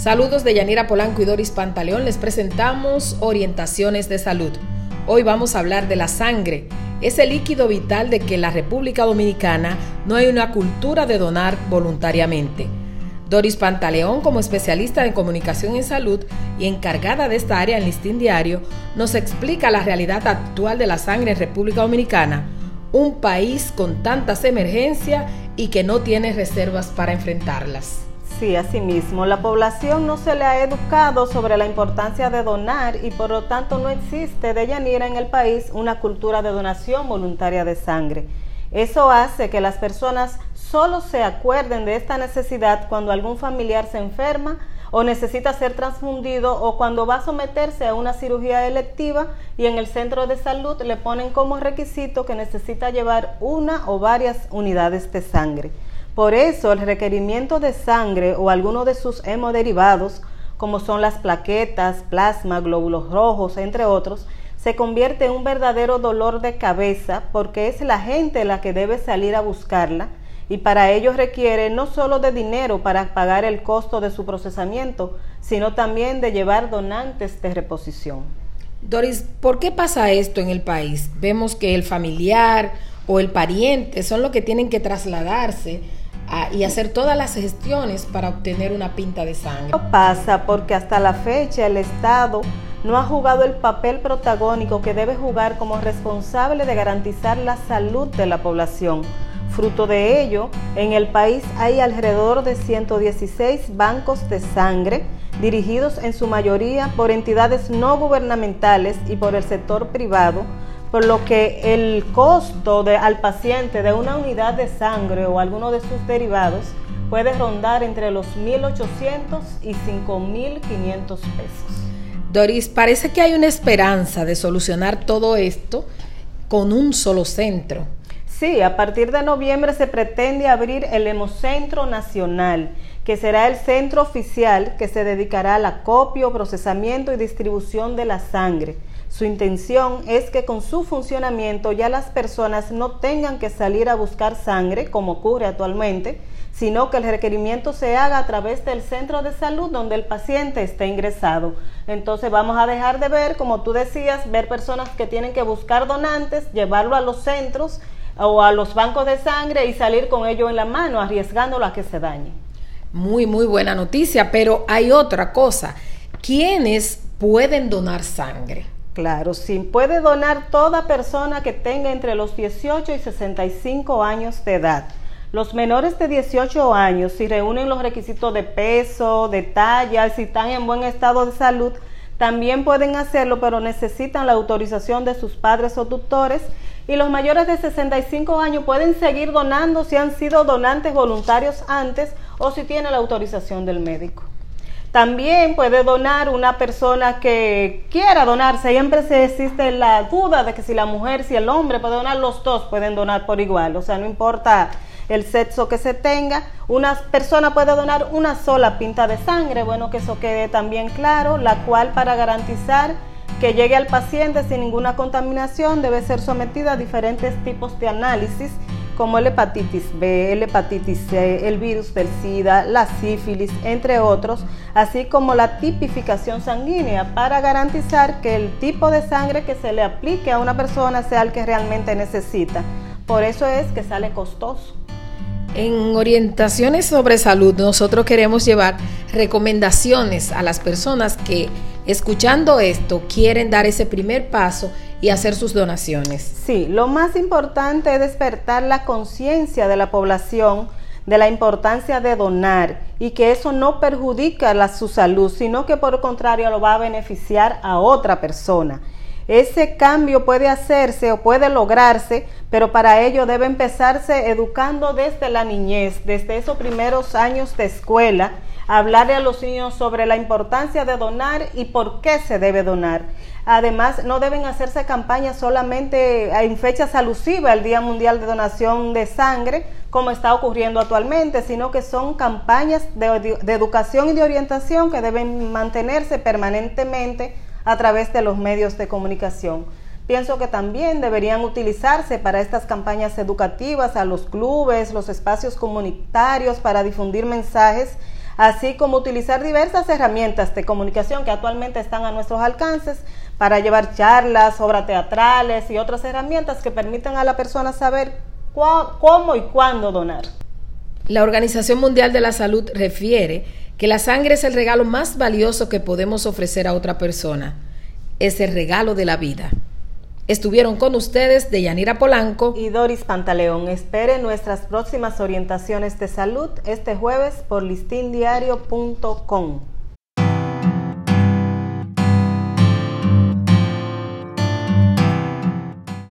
Saludos de Yanira Polanco y Doris Pantaleón. Les presentamos Orientaciones de Salud. Hoy vamos a hablar de la sangre, ese líquido vital de que en la República Dominicana no hay una cultura de donar voluntariamente. Doris Pantaleón, como especialista en comunicación en salud y encargada de esta área en Listín Diario, nos explica la realidad actual de la sangre en República Dominicana, un país con tantas emergencias y que no tiene reservas para enfrentarlas. Sí, asimismo, la población no se le ha educado sobre la importancia de donar y por lo tanto no existe de Yanira en el país una cultura de donación voluntaria de sangre. Eso hace que las personas solo se acuerden de esta necesidad cuando algún familiar se enferma o necesita ser transfundido o cuando va a someterse a una cirugía electiva y en el centro de salud le ponen como requisito que necesita llevar una o varias unidades de sangre. Por eso el requerimiento de sangre o alguno de sus hemoderivados, como son las plaquetas, plasma, glóbulos rojos, entre otros, se convierte en un verdadero dolor de cabeza porque es la gente la que debe salir a buscarla y para ello requiere no solo de dinero para pagar el costo de su procesamiento, sino también de llevar donantes de reposición. Doris, ¿por qué pasa esto en el país? Vemos que el familiar o el pariente son los que tienen que trasladarse y hacer todas las gestiones para obtener una pinta de sangre. Esto pasa porque hasta la fecha el Estado no ha jugado el papel protagónico que debe jugar como responsable de garantizar la salud de la población. Fruto de ello, en el país hay alrededor de 116 bancos de sangre dirigidos en su mayoría por entidades no gubernamentales y por el sector privado, por lo que el costo al paciente de una unidad de sangre o alguno de sus derivados puede rondar entre los 1.800 y 5.500 pesos. Doris, parece que hay una esperanza de solucionar todo esto con un solo centro. Sí, a partir de noviembre se pretende abrir el Hemocentro Nacional, que será el centro oficial que se dedicará al acopio, procesamiento y distribución de la sangre su intención es que con su funcionamiento ya las personas no tengan que salir a buscar sangre, como ocurre actualmente, sino que el requerimiento se haga a través del centro de salud donde el paciente esté ingresado. Entonces vamos a dejar de ver, como tú decías, ver personas que tienen que buscar donantes, llevarlo a los centros o a los bancos de sangre y salir con ello en la mano, arriesgándolo a que se dañe. Muy, muy buena noticia, pero hay otra cosa. ¿Quiénes pueden donar sangre? Claro, sí, puede donar toda persona que tenga entre los 18 y 65 años de edad. Los menores de 18 años, si reúnen los requisitos de peso, de talla, si están en buen estado de salud, también pueden hacerlo, pero necesitan la autorización de sus padres o tutores. Y los mayores de 65 años pueden seguir donando si han sido donantes voluntarios antes o si tienen la autorización del médico. También puede donar una persona que quiera donar. Siempre se existe la duda de que si la mujer, si el hombre puede donar, los dos pueden donar por igual. O sea, no importa el sexo que se tenga. Una persona puede donar una sola pinta de sangre. Bueno, que eso quede también claro, la cual para garantizar que llegue al paciente sin ninguna contaminación debe ser sometida a diferentes tipos de análisis como el hepatitis B, el hepatitis C, el virus del SIDA, la sífilis, entre otros, así como la tipificación sanguínea para garantizar que el tipo de sangre que se le aplique a una persona sea el que realmente necesita. Por eso es que sale costoso. En orientaciones sobre salud, nosotros queremos llevar recomendaciones a las personas que, escuchando esto, quieren dar ese primer paso y hacer sus donaciones. Sí, lo más importante es despertar la conciencia de la población de la importancia de donar y que eso no perjudica la, su salud, sino que por el contrario lo va a beneficiar a otra persona. Ese cambio puede hacerse o puede lograrse, pero para ello debe empezarse educando desde la niñez, desde esos primeros años de escuela, hablarle a los niños sobre la importancia de donar y por qué se debe donar. Además, no deben hacerse campañas solamente en fechas alusivas al Día Mundial de Donación de Sangre, como está ocurriendo actualmente, sino que son campañas de, de educación y de orientación que deben mantenerse permanentemente a través de los medios de comunicación. Pienso que también deberían utilizarse para estas campañas educativas a los clubes, los espacios comunitarios, para difundir mensajes así como utilizar diversas herramientas de comunicación que actualmente están a nuestros alcances para llevar charlas, obras teatrales y otras herramientas que permitan a la persona saber cómo y cuándo donar. La Organización Mundial de la Salud refiere que la sangre es el regalo más valioso que podemos ofrecer a otra persona. Es el regalo de la vida. Estuvieron con ustedes Deyanira Polanco y Doris Pantaleón. Esperen nuestras próximas orientaciones de salud este jueves por listindiario.com.